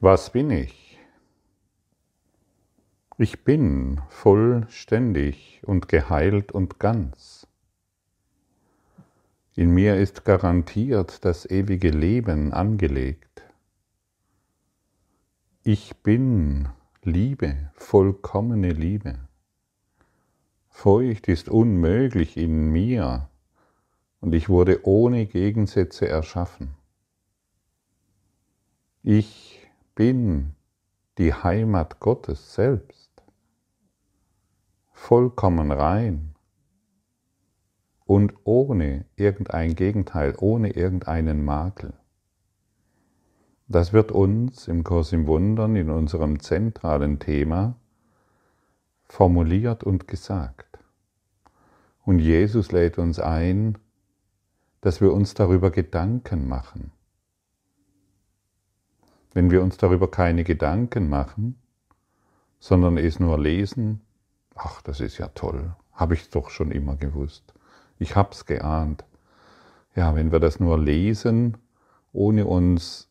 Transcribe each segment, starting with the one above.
Was bin ich? Ich bin vollständig und geheilt und ganz. In mir ist garantiert das ewige Leben angelegt. Ich bin Liebe, vollkommene Liebe. Feucht ist unmöglich in mir und ich wurde ohne Gegensätze erschaffen. Ich bin die Heimat Gottes selbst, vollkommen rein und ohne irgendein Gegenteil, ohne irgendeinen Makel. Das wird uns im Kurs im Wundern in unserem zentralen Thema formuliert und gesagt. Und Jesus lädt uns ein, dass wir uns darüber Gedanken machen. Wenn wir uns darüber keine Gedanken machen, sondern es nur lesen, ach, das ist ja toll, habe ich doch schon immer gewusst. Ich hab's geahnt. Ja, wenn wir das nur lesen, ohne uns,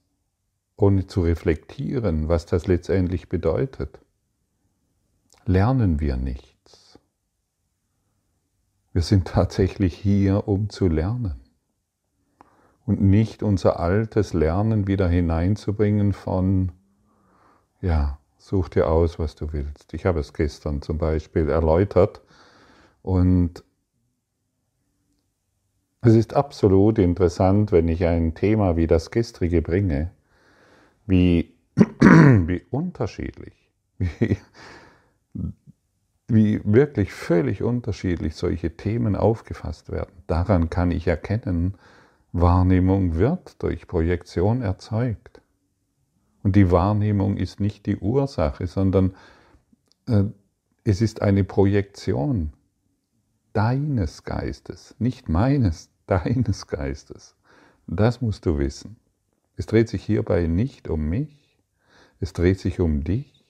ohne zu reflektieren, was das letztendlich bedeutet, lernen wir nichts. Wir sind tatsächlich hier, um zu lernen und nicht unser altes Lernen wieder hineinzubringen von, ja, such dir aus, was du willst. Ich habe es gestern zum Beispiel erläutert und es ist absolut interessant, wenn ich ein Thema wie das gestrige bringe, wie, wie unterschiedlich, wie, wie wirklich völlig unterschiedlich solche Themen aufgefasst werden. Daran kann ich erkennen, Wahrnehmung wird durch Projektion erzeugt. Und die Wahrnehmung ist nicht die Ursache, sondern äh, es ist eine Projektion deines Geistes, nicht meines, deines Geistes. Das musst du wissen. Es dreht sich hierbei nicht um mich, es dreht sich um dich.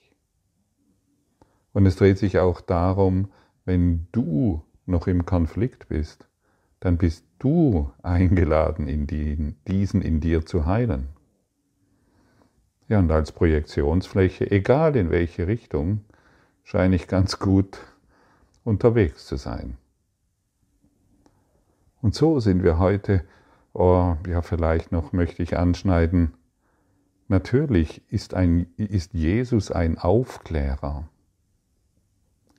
Und es dreht sich auch darum, wenn du noch im Konflikt bist, dann bist du eingeladen, in die, diesen in dir zu heilen. Ja, und als Projektionsfläche, egal in welche Richtung, scheine ich ganz gut unterwegs zu sein. Und so sind wir heute, oh, ja, vielleicht noch möchte ich anschneiden, natürlich ist, ein, ist Jesus ein Aufklärer.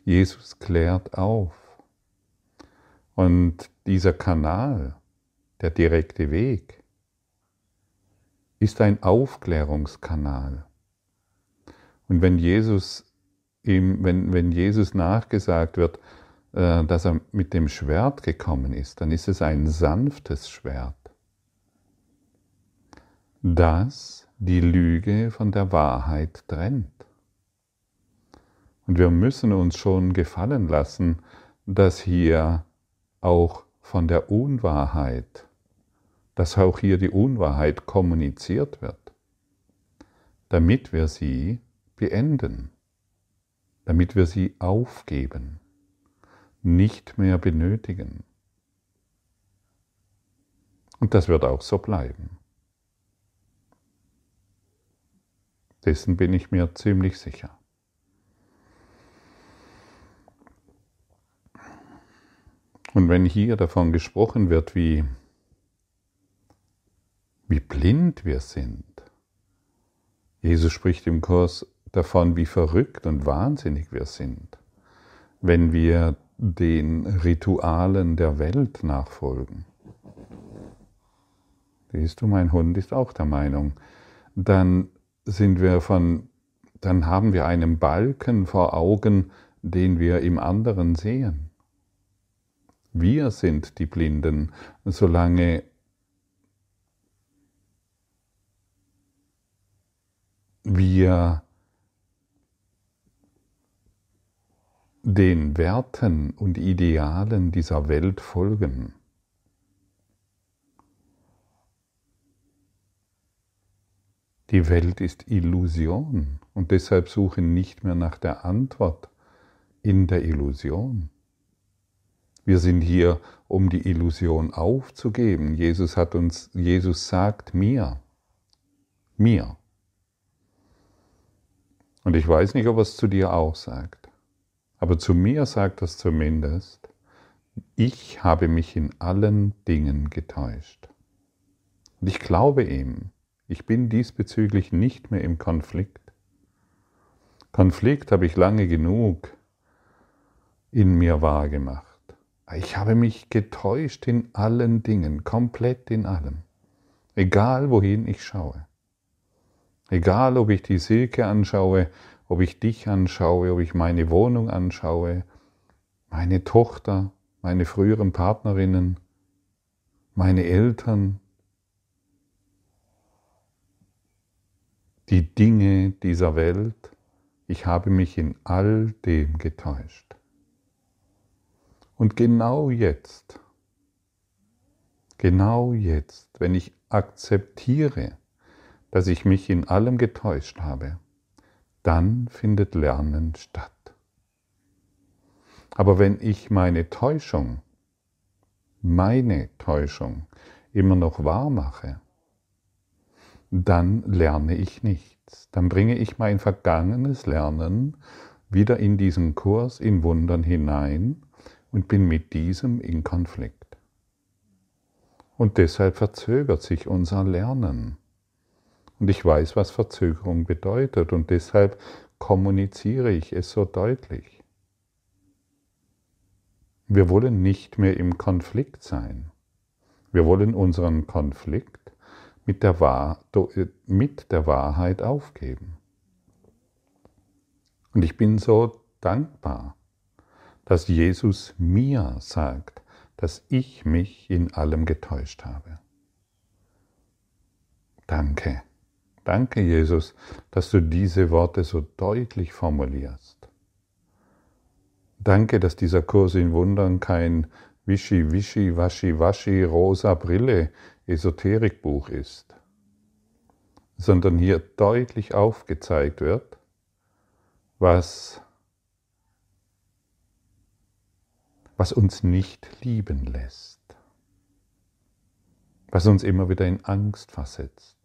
Jesus klärt auf. Und dieser Kanal, der direkte Weg, ist ein Aufklärungskanal. Und wenn Jesus, ihm, wenn, wenn Jesus nachgesagt wird, äh, dass er mit dem Schwert gekommen ist, dann ist es ein sanftes Schwert, das die Lüge von der Wahrheit trennt. Und wir müssen uns schon gefallen lassen, dass hier auch von der Unwahrheit, dass auch hier die Unwahrheit kommuniziert wird, damit wir sie beenden, damit wir sie aufgeben, nicht mehr benötigen. Und das wird auch so bleiben. Dessen bin ich mir ziemlich sicher. Und wenn hier davon gesprochen wird, wie, wie blind wir sind, Jesus spricht im Kurs davon, wie verrückt und wahnsinnig wir sind, wenn wir den Ritualen der Welt nachfolgen. Siehst du, mein Hund ist auch der Meinung, dann sind wir von, dann haben wir einen Balken vor Augen, den wir im anderen sehen. Wir sind die Blinden, solange wir den Werten und Idealen dieser Welt folgen. Die Welt ist Illusion und deshalb suchen nicht mehr nach der Antwort in der Illusion. Wir sind hier, um die Illusion aufzugeben. Jesus hat uns, Jesus sagt mir, mir, Und ich weiß nicht, ob er es zu dir auch sagt. Aber zu mir sagt es zumindest, ich habe mich in allen Dingen getäuscht. Und ich glaube ihm, ich bin diesbezüglich nicht mehr im Konflikt. Konflikt habe ich lange genug in mir wahrgemacht. Ich habe mich getäuscht in allen Dingen, komplett in allem. Egal wohin ich schaue. Egal ob ich die Silke anschaue, ob ich dich anschaue, ob ich meine Wohnung anschaue, meine Tochter, meine früheren Partnerinnen, meine Eltern, die Dinge dieser Welt, ich habe mich in all dem getäuscht. Und genau jetzt, genau jetzt, wenn ich akzeptiere, dass ich mich in allem getäuscht habe, dann findet Lernen statt. Aber wenn ich meine Täuschung, meine Täuschung immer noch wahr mache, dann lerne ich nichts. Dann bringe ich mein vergangenes Lernen wieder in diesen Kurs in Wundern hinein und bin mit diesem in Konflikt. Und deshalb verzögert sich unser Lernen. Und ich weiß, was Verzögerung bedeutet und deshalb kommuniziere ich es so deutlich. Wir wollen nicht mehr im Konflikt sein. Wir wollen unseren Konflikt mit der, Wahr mit der Wahrheit aufgeben. Und ich bin so dankbar, dass Jesus mir sagt, dass ich mich in allem getäuscht habe. Danke. Danke, Jesus, dass du diese Worte so deutlich formulierst. Danke, dass dieser Kurs in Wundern kein Wischi, Wischi, Waschi, Waschi, rosa Brille Esoterikbuch ist, sondern hier deutlich aufgezeigt wird, was, was uns nicht lieben lässt, was uns immer wieder in Angst versetzt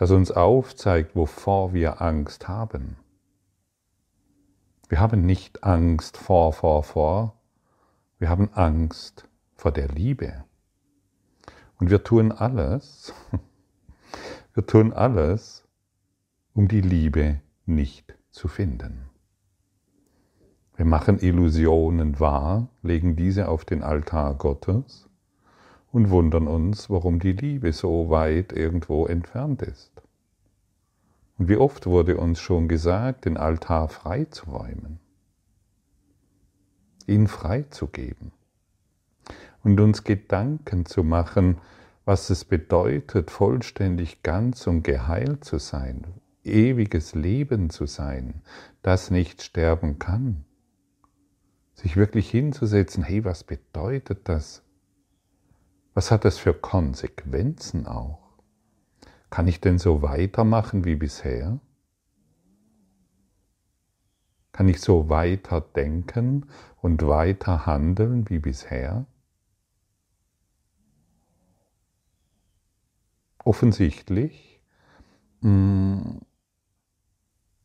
das uns aufzeigt, wovor wir Angst haben. Wir haben nicht Angst vor, vor, vor, wir haben Angst vor der Liebe. Und wir tun alles, wir tun alles, um die Liebe nicht zu finden. Wir machen Illusionen wahr, legen diese auf den Altar Gottes und wundern uns, warum die Liebe so weit irgendwo entfernt ist. Und wie oft wurde uns schon gesagt, den Altar freizuräumen, ihn freizugeben und uns Gedanken zu machen, was es bedeutet, vollständig ganz und geheilt zu sein, ewiges Leben zu sein, das nicht sterben kann. Sich wirklich hinzusetzen, hey, was bedeutet das? Was hat das für Konsequenzen auch? Kann ich denn so weitermachen wie bisher? Kann ich so weiter denken und weiter handeln wie bisher? Offensichtlich mh, hm,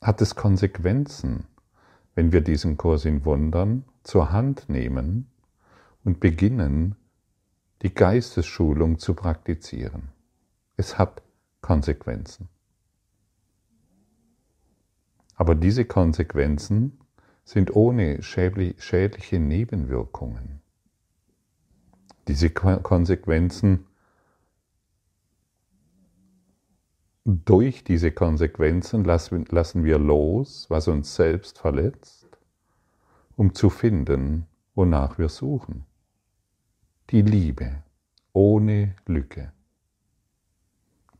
hat es Konsequenzen, wenn wir diesen Kurs in Wundern zur Hand nehmen und beginnen, die Geistesschulung zu praktizieren. Es hat Konsequenzen. Aber diese Konsequenzen sind ohne schädliche Nebenwirkungen. Diese Konsequenzen, durch diese Konsequenzen lassen wir los, was uns selbst verletzt, um zu finden, wonach wir suchen die Liebe ohne Lücke,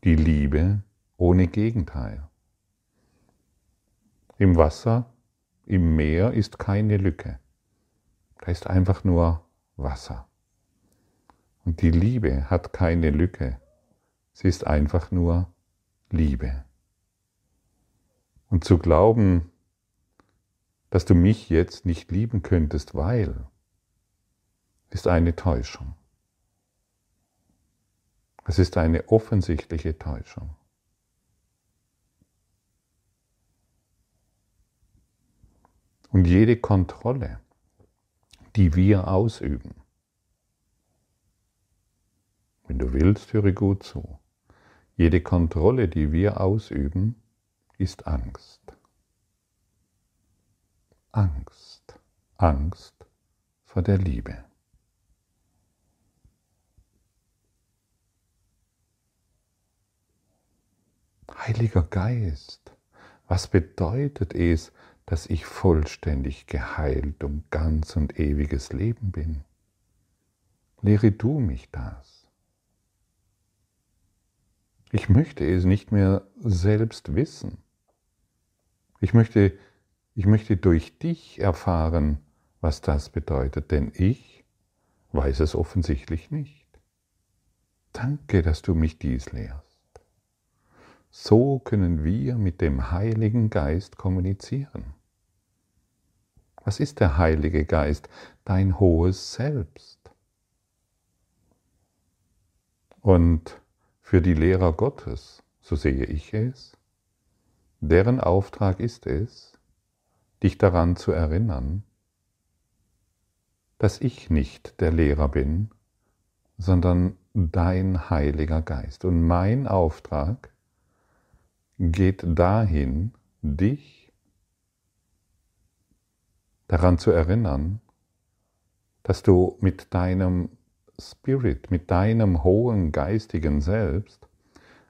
die Liebe ohne Gegenteil. Im Wasser, im Meer ist keine Lücke, da ist einfach nur Wasser. Und die Liebe hat keine Lücke, sie ist einfach nur Liebe. Und zu glauben, dass du mich jetzt nicht lieben könntest, weil ist eine Täuschung. Es ist eine offensichtliche Täuschung. Und jede Kontrolle, die wir ausüben, wenn du willst, höre gut zu, jede Kontrolle, die wir ausüben, ist Angst. Angst. Angst vor der Liebe. Heiliger Geist, was bedeutet es, dass ich vollständig geheilt um ganz und ewiges Leben bin? Lehre du mich das. Ich möchte es nicht mehr selbst wissen. Ich möchte, ich möchte durch dich erfahren, was das bedeutet, denn ich weiß es offensichtlich nicht. Danke, dass du mich dies lehrst. So können wir mit dem Heiligen Geist kommunizieren. Was ist der Heilige Geist? Dein hohes Selbst. Und für die Lehrer Gottes, so sehe ich es, deren Auftrag ist es, dich daran zu erinnern, dass ich nicht der Lehrer bin, sondern dein Heiliger Geist. Und mein Auftrag geht dahin, dich daran zu erinnern, dass du mit deinem Spirit, mit deinem hohen geistigen Selbst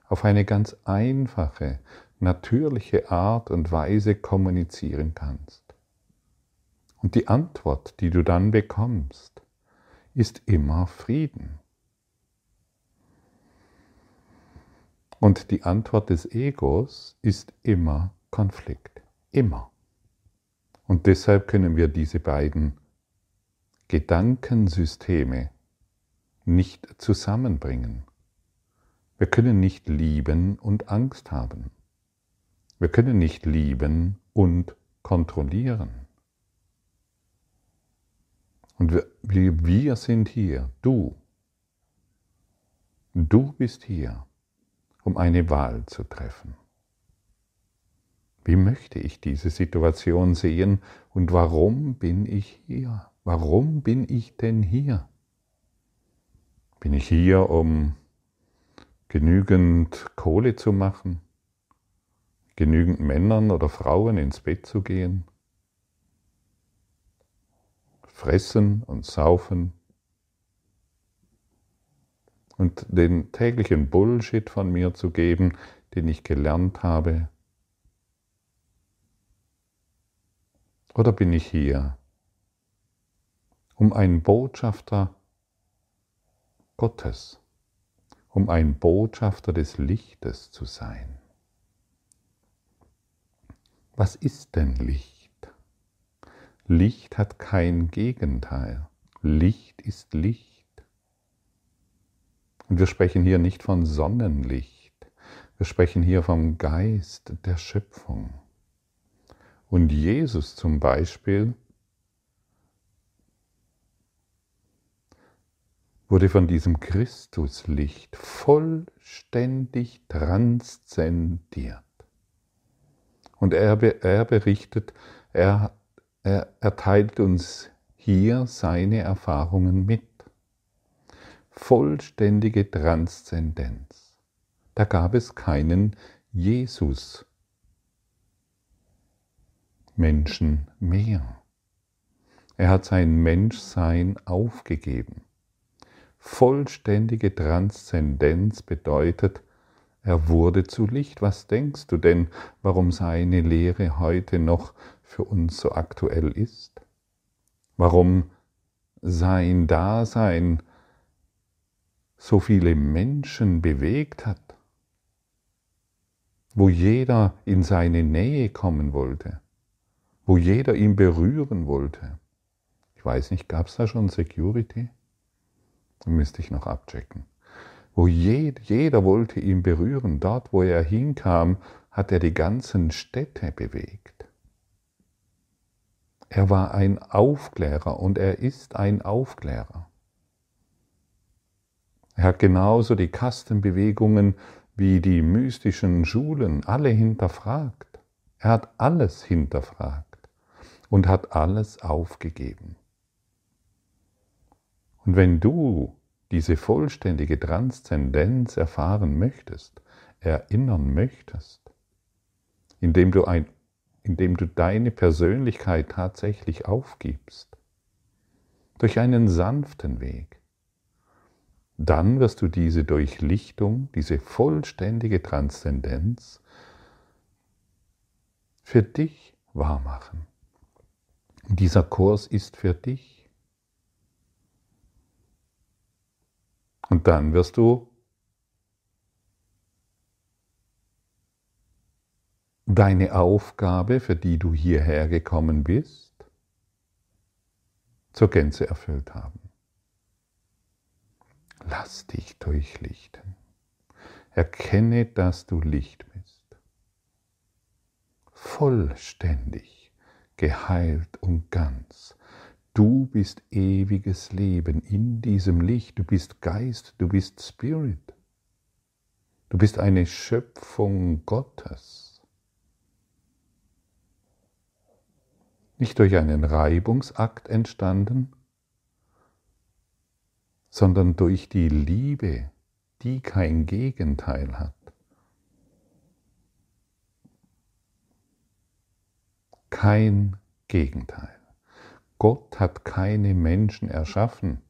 auf eine ganz einfache, natürliche Art und Weise kommunizieren kannst. Und die Antwort, die du dann bekommst, ist immer Frieden. Und die Antwort des Egos ist immer Konflikt. Immer. Und deshalb können wir diese beiden Gedankensysteme nicht zusammenbringen. Wir können nicht lieben und Angst haben. Wir können nicht lieben und kontrollieren. Und wir, wir sind hier, du. Du bist hier um eine Wahl zu treffen. Wie möchte ich diese Situation sehen und warum bin ich hier? Warum bin ich denn hier? Bin ich hier, um genügend Kohle zu machen, genügend Männern oder Frauen ins Bett zu gehen, fressen und saufen, und den täglichen Bullshit von mir zu geben, den ich gelernt habe? Oder bin ich hier, um ein Botschafter Gottes, um ein Botschafter des Lichtes zu sein? Was ist denn Licht? Licht hat kein Gegenteil. Licht ist Licht. Und wir sprechen hier nicht von Sonnenlicht, wir sprechen hier vom Geist der Schöpfung. Und Jesus zum Beispiel wurde von diesem Christuslicht vollständig transzendiert. Und er, er berichtet, er, er, er teilt uns hier seine Erfahrungen mit vollständige Transzendenz. Da gab es keinen Jesus Menschen mehr. Er hat sein Menschsein aufgegeben. Vollständige Transzendenz bedeutet, er wurde zu Licht. Was denkst du denn, warum seine Lehre heute noch für uns so aktuell ist? Warum sein Dasein so viele Menschen bewegt hat, wo jeder in seine Nähe kommen wollte, wo jeder ihn berühren wollte. Ich weiß nicht, gab es da schon Security? Müsste ich noch abchecken. Wo jeder, jeder wollte ihn berühren, dort wo er hinkam, hat er die ganzen Städte bewegt. Er war ein Aufklärer und er ist ein Aufklärer. Er hat genauso die Kastenbewegungen wie die mystischen Schulen alle hinterfragt. Er hat alles hinterfragt. und hat alles aufgegeben. Und wenn du diese vollständige Transzendenz erfahren möchtest, erinnern möchtest, indem du, ein, indem du deine Persönlichkeit tatsächlich aufgibst, durch einen sanften Weg, dann wirst du diese Durchlichtung, diese vollständige Transzendenz für dich wahrmachen. Dieser Kurs ist für dich. Und dann wirst du deine Aufgabe, für die du hierher gekommen bist, zur Gänze erfüllt haben. Lass dich durchlichten. Erkenne, dass du Licht bist. Vollständig, geheilt und ganz. Du bist ewiges Leben in diesem Licht. Du bist Geist, du bist Spirit. Du bist eine Schöpfung Gottes. Nicht durch einen Reibungsakt entstanden, sondern durch die Liebe, die kein Gegenteil hat. Kein Gegenteil. Gott hat keine Menschen erschaffen,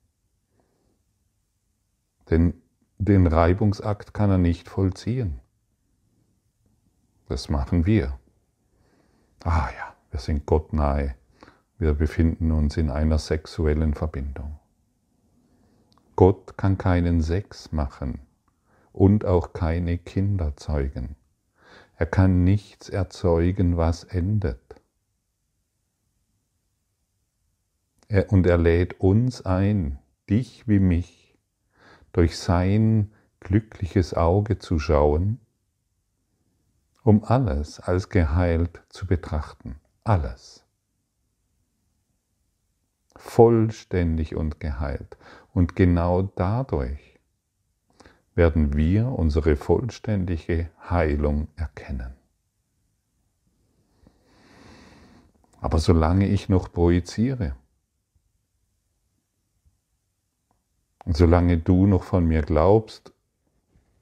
denn den Reibungsakt kann er nicht vollziehen. Das machen wir. Ah ja, wir sind Gott nahe. Wir befinden uns in einer sexuellen Verbindung. Gott kann keinen Sex machen und auch keine Kinder zeugen. Er kann nichts erzeugen, was endet. Er, und er lädt uns ein, dich wie mich, durch sein glückliches Auge zu schauen, um alles als geheilt zu betrachten. Alles vollständig und geheilt. Und genau dadurch werden wir unsere vollständige Heilung erkennen. Aber solange ich noch projiziere, solange du noch von mir glaubst,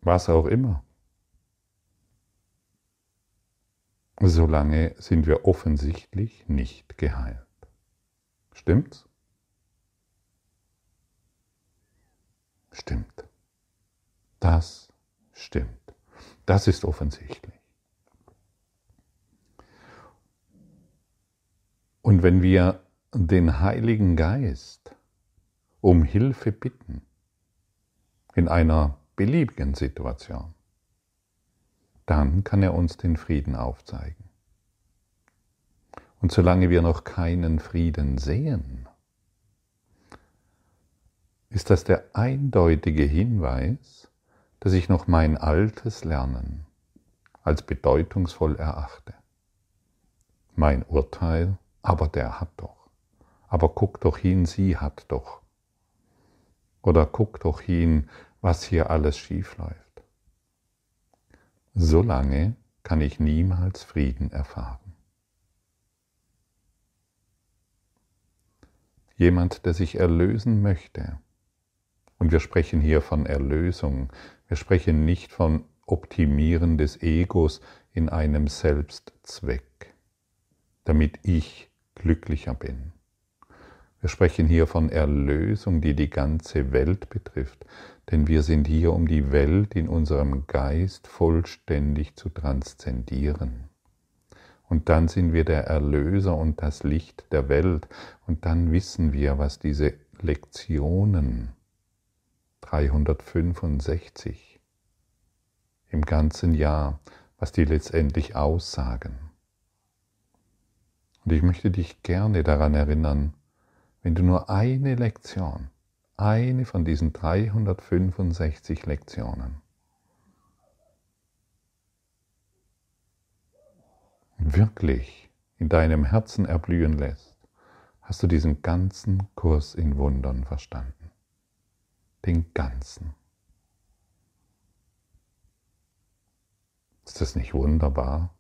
was auch immer, solange sind wir offensichtlich nicht geheilt. Stimmt's? Stimmt. Das stimmt. Das ist offensichtlich. Und wenn wir den Heiligen Geist um Hilfe bitten, in einer beliebigen Situation, dann kann er uns den Frieden aufzeigen. Und solange wir noch keinen Frieden sehen, ist das der eindeutige Hinweis, dass ich noch mein altes Lernen als bedeutungsvoll erachte. Mein Urteil, aber der hat doch. Aber guck doch hin, sie hat doch. Oder guck doch hin, was hier alles schief läuft. Solange kann ich niemals Frieden erfahren. Jemand, der sich erlösen möchte. Und wir sprechen hier von Erlösung. Wir sprechen nicht von Optimieren des Egos in einem Selbstzweck, damit ich glücklicher bin. Wir sprechen hier von Erlösung, die die ganze Welt betrifft, denn wir sind hier, um die Welt in unserem Geist vollständig zu transzendieren. Und dann sind wir der Erlöser und das Licht der Welt. Und dann wissen wir, was diese Lektionen 365 im ganzen Jahr, was die letztendlich aussagen. Und ich möchte dich gerne daran erinnern, wenn du nur eine Lektion, eine von diesen 365 Lektionen wirklich in deinem Herzen erblühen lässt, hast du diesen ganzen Kurs in Wundern verstanden. Den ganzen. Ist das nicht wunderbar?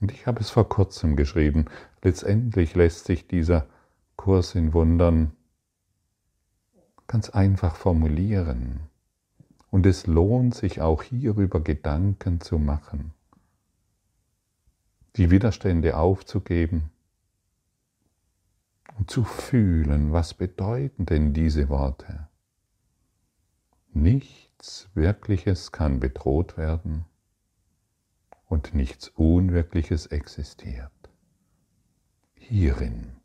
Und ich habe es vor kurzem geschrieben. Letztendlich lässt sich dieser Kurs in Wundern ganz einfach formulieren. Und es lohnt sich auch hierüber Gedanken zu machen, die Widerstände aufzugeben und zu fühlen, was bedeuten denn diese Worte. Nichts Wirkliches kann bedroht werden und nichts Unwirkliches existiert. Hierin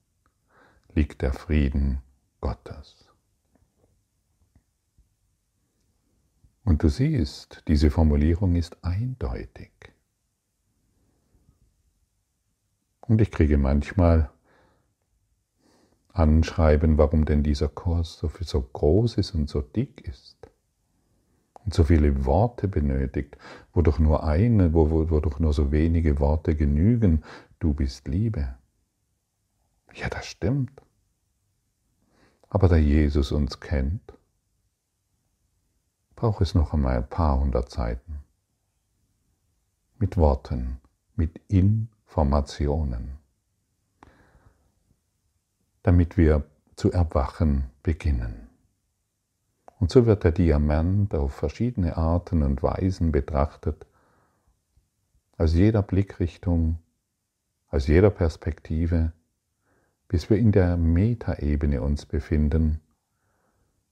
liegt der Frieden Gottes. Und du siehst, diese Formulierung ist eindeutig. Und ich kriege manchmal Anschreiben, warum denn dieser Kurs so, so groß ist und so dick ist und so viele Worte benötigt, wo doch nur eine, wo, wo, wo doch nur so wenige Worte genügen, du bist Liebe. Ja, das stimmt. Aber da Jesus uns kennt, braucht es noch einmal ein paar hundert Seiten. Mit Worten, mit Informationen, damit wir zu erwachen beginnen. Und so wird der Diamant auf verschiedene Arten und Weisen betrachtet, aus jeder Blickrichtung, aus jeder Perspektive, bis wir in der Metaebene uns befinden,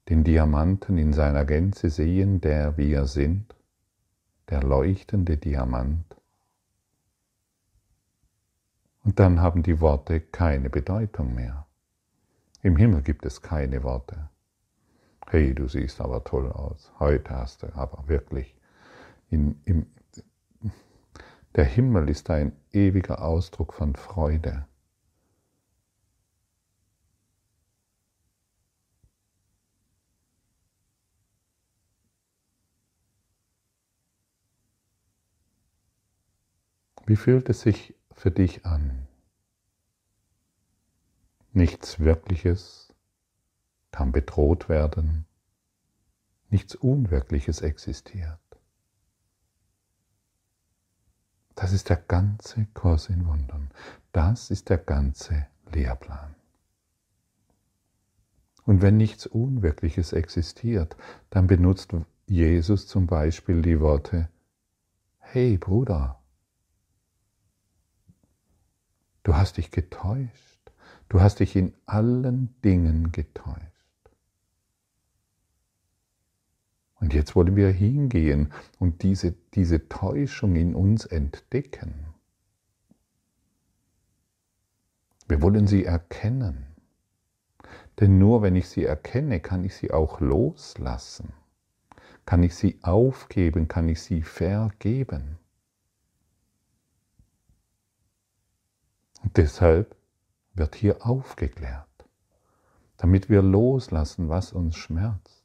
den Diamanten in seiner Gänze sehen, der wir sind, der leuchtende Diamant. Und dann haben die Worte keine Bedeutung mehr. Im Himmel gibt es keine Worte. Hey, du siehst aber toll aus. Heute hast du aber wirklich in, im, der Himmel ist ein ewiger Ausdruck von Freude. Wie fühlt es sich für dich an? Nichts Wirkliches kann bedroht werden, nichts Unwirkliches existiert. Das ist der ganze Kurs in Wundern. Das ist der ganze Lehrplan. Und wenn nichts Unwirkliches existiert, dann benutzt Jesus zum Beispiel die Worte, hey Bruder, Du hast dich getäuscht. Du hast dich in allen Dingen getäuscht. Und jetzt wollen wir hingehen und diese, diese Täuschung in uns entdecken. Wir wollen sie erkennen. Denn nur wenn ich sie erkenne, kann ich sie auch loslassen. Kann ich sie aufgeben, kann ich sie vergeben. Und deshalb wird hier aufgeklärt, damit wir loslassen, was uns schmerzt.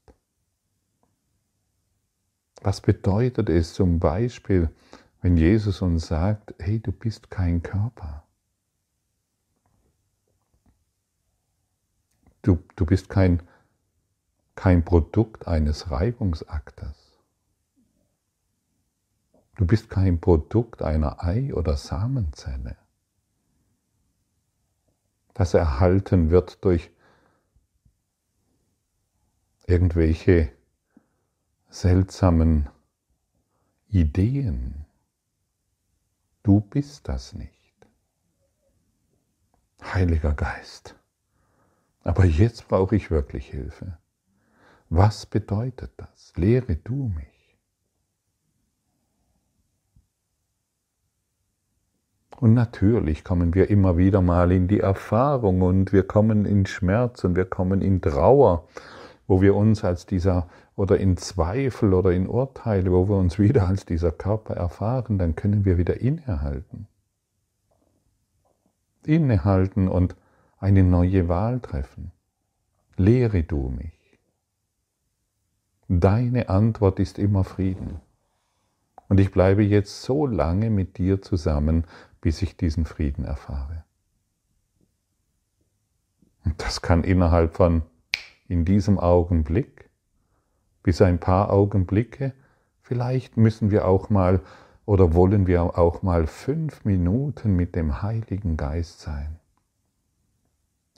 Was bedeutet es zum Beispiel, wenn Jesus uns sagt, hey, du bist kein Körper. Du, du bist kein, kein Produkt eines Reibungsaktes. Du bist kein Produkt einer Ei- oder Samenzelle das erhalten wird durch irgendwelche seltsamen Ideen. Du bist das nicht. Heiliger Geist. Aber jetzt brauche ich wirklich Hilfe. Was bedeutet das? Lehre du mich. Und natürlich kommen wir immer wieder mal in die Erfahrung und wir kommen in Schmerz und wir kommen in Trauer, wo wir uns als dieser oder in Zweifel oder in Urteile, wo wir uns wieder als dieser Körper erfahren, dann können wir wieder innehalten. Innehalten und eine neue Wahl treffen. Lehre du mich. Deine Antwort ist immer Frieden. Und ich bleibe jetzt so lange mit dir zusammen, bis ich diesen Frieden erfahre. Und das kann innerhalb von in diesem Augenblick bis ein paar Augenblicke, vielleicht müssen wir auch mal Oder wollen wir auch mal fünf Minuten mit dem Heiligen Geist sein?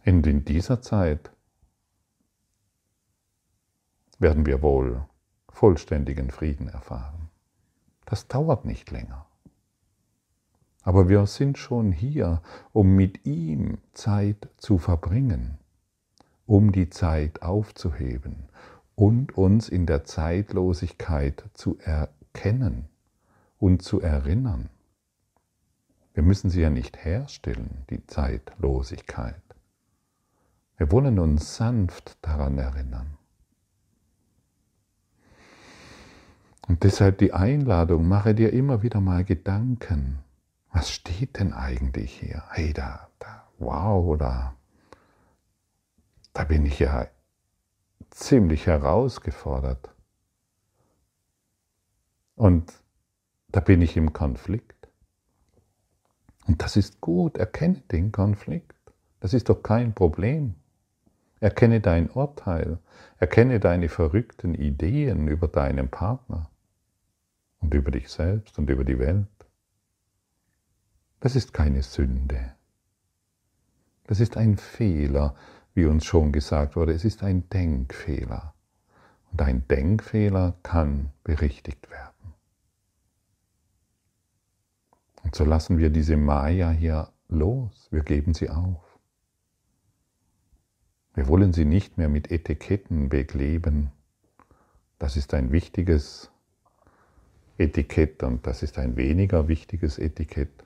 Und in dieser Zeit werden wir wohl vollständigen Frieden erfahren. Das dauert nicht länger. Aber wir sind schon hier, um mit ihm Zeit zu verbringen, um die Zeit aufzuheben und uns in der Zeitlosigkeit zu erkennen und zu erinnern. Wir müssen sie ja nicht herstellen, die Zeitlosigkeit. Wir wollen uns sanft daran erinnern. Und deshalb die Einladung, mache dir immer wieder mal Gedanken. Was steht denn eigentlich hier? Hey, da, da, wow, da, da bin ich ja ziemlich herausgefordert. Und da bin ich im Konflikt. Und das ist gut, erkenne den Konflikt. Das ist doch kein Problem. Erkenne dein Urteil, erkenne deine verrückten Ideen über deinen Partner und über dich selbst und über die Welt. Das ist keine Sünde. Das ist ein Fehler, wie uns schon gesagt wurde. Es ist ein Denkfehler. Und ein Denkfehler kann berichtigt werden. Und so lassen wir diese Maya hier los, wir geben sie auf. Wir wollen sie nicht mehr mit Etiketten bekleben. Das ist ein wichtiges Etikett und das ist ein weniger wichtiges Etikett,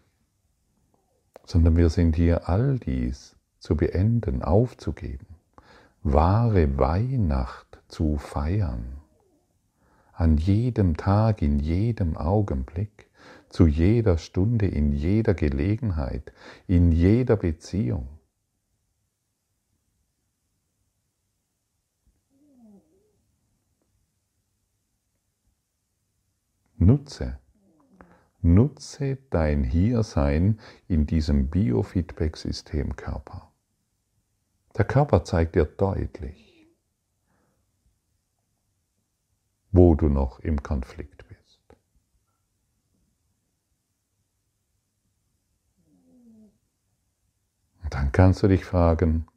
sondern wir sind hier all dies zu beenden, aufzugeben, wahre Weihnacht zu feiern, an jedem Tag, in jedem Augenblick, zu jeder Stunde, in jeder Gelegenheit, in jeder Beziehung. Nutze, nutze dein Hiersein in diesem Biofeedback-System Körper. Der Körper zeigt dir deutlich, wo du noch im Konflikt bist. dann kannst du dich fragen,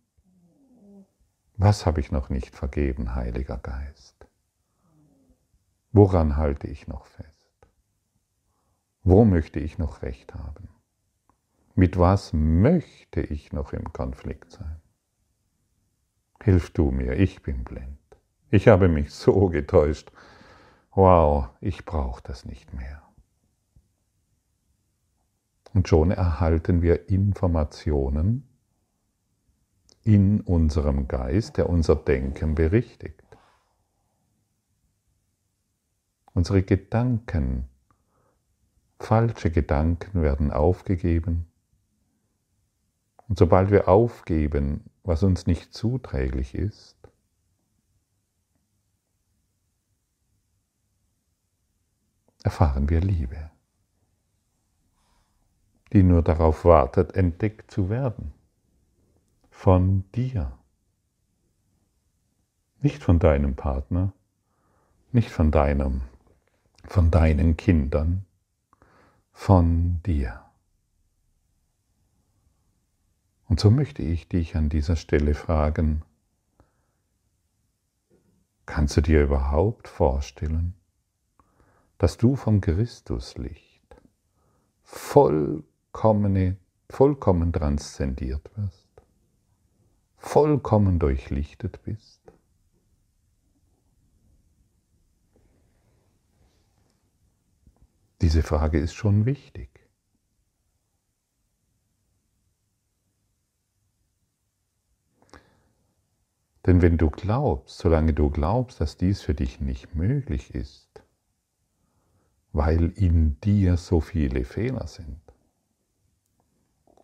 was habe ich noch nicht vergeben, Heiliger Geist? Woran halte ich noch fest? Wo möchte ich noch recht haben? Mit was möchte ich noch im Konflikt sein? Hilf du mir, ich bin blind. Ich habe mich so getäuscht. Wow, ich brauche das nicht mehr. Und schon erhalten wir Informationen in unserem Geist, der unser Denken berichtigt. Unsere Gedanken, falsche Gedanken werden aufgegeben. Und sobald wir aufgeben, was uns nicht zuträglich ist, erfahren wir Liebe die nur darauf wartet, entdeckt zu werden. Von dir. Nicht von deinem Partner, nicht von deinem, von deinen Kindern, von dir. Und so möchte ich dich an dieser Stelle fragen, kannst du dir überhaupt vorstellen, dass du vom Christuslicht voll vollkommene, vollkommen transzendiert wirst, vollkommen durchlichtet bist. Diese Frage ist schon wichtig. Denn wenn du glaubst, solange du glaubst, dass dies für dich nicht möglich ist, weil in dir so viele Fehler sind,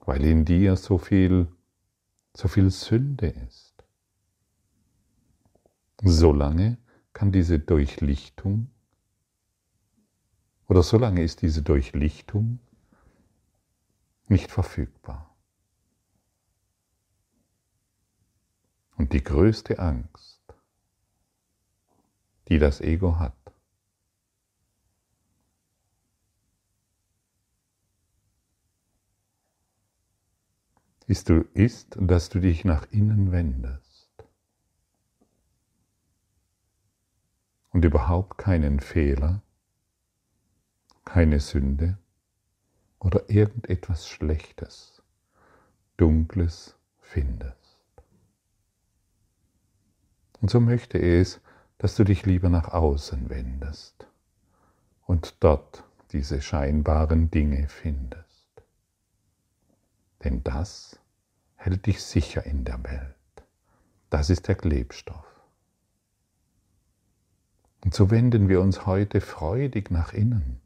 weil in dir so viel, so viel Sünde ist. Solange kann diese Durchlichtung oder solange ist diese Durchlichtung nicht verfügbar. Und die größte Angst, die das Ego hat, ist, ist, dass du dich nach innen wendest und überhaupt keinen Fehler keine Sünde oder irgendetwas Schlechtes, Dunkles findest. Und so möchte es, dass du dich lieber nach außen wendest und dort diese scheinbaren Dinge findest. Denn das hält dich sicher in der Welt. Das ist der Klebstoff. Und so wenden wir uns heute freudig nach innen.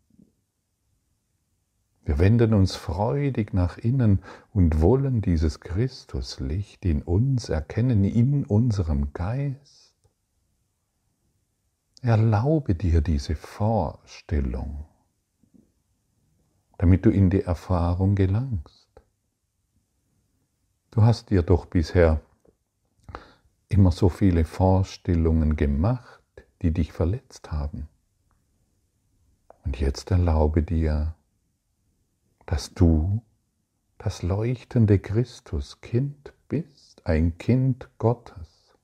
Wir wenden uns freudig nach innen und wollen dieses Christuslicht in uns erkennen, in unserem Geist. Erlaube dir diese Vorstellung, damit du in die Erfahrung gelangst. Du hast dir doch bisher immer so viele Vorstellungen gemacht, die dich verletzt haben. Und jetzt erlaube dir, dass du das leuchtende Christuskind bist, ein Kind Gottes.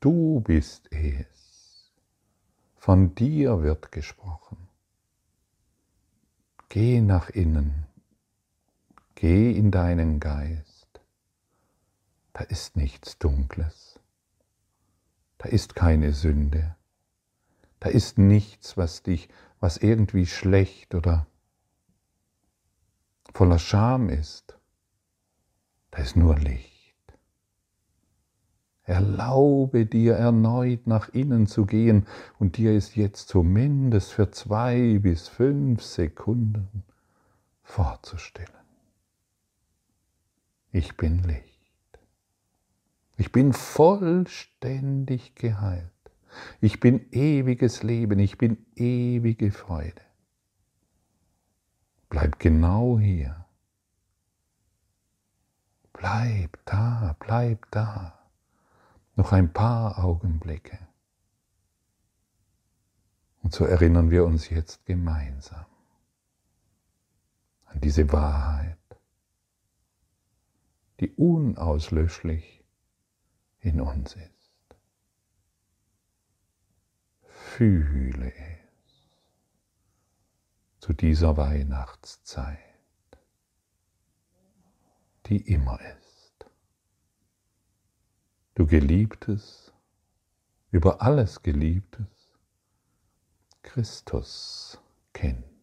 Du bist es. Von dir wird gesprochen. Geh nach innen Geh in deinen Geist. Da ist nichts Dunkles. Da ist keine Sünde. Da ist nichts, was dich, was irgendwie schlecht oder voller Scham ist. Da ist nur Licht. Erlaube dir erneut nach innen zu gehen und dir ist jetzt zumindest für zwei bis fünf Sekunden vorzustellen ich bin Licht. Ich bin vollständig geheilt. Ich bin ewiges Leben, ich bin ewige Freude. Bleib genau hier. Bleib da, bleib da. Noch ein paar Augenblicke. Und so erinnern wir uns jetzt gemeinsam an diese Wahrheit die unauslöschlich in uns ist. Fühle es zu dieser Weihnachtszeit, die immer ist. Du geliebtes, über alles geliebtes Christus Kind.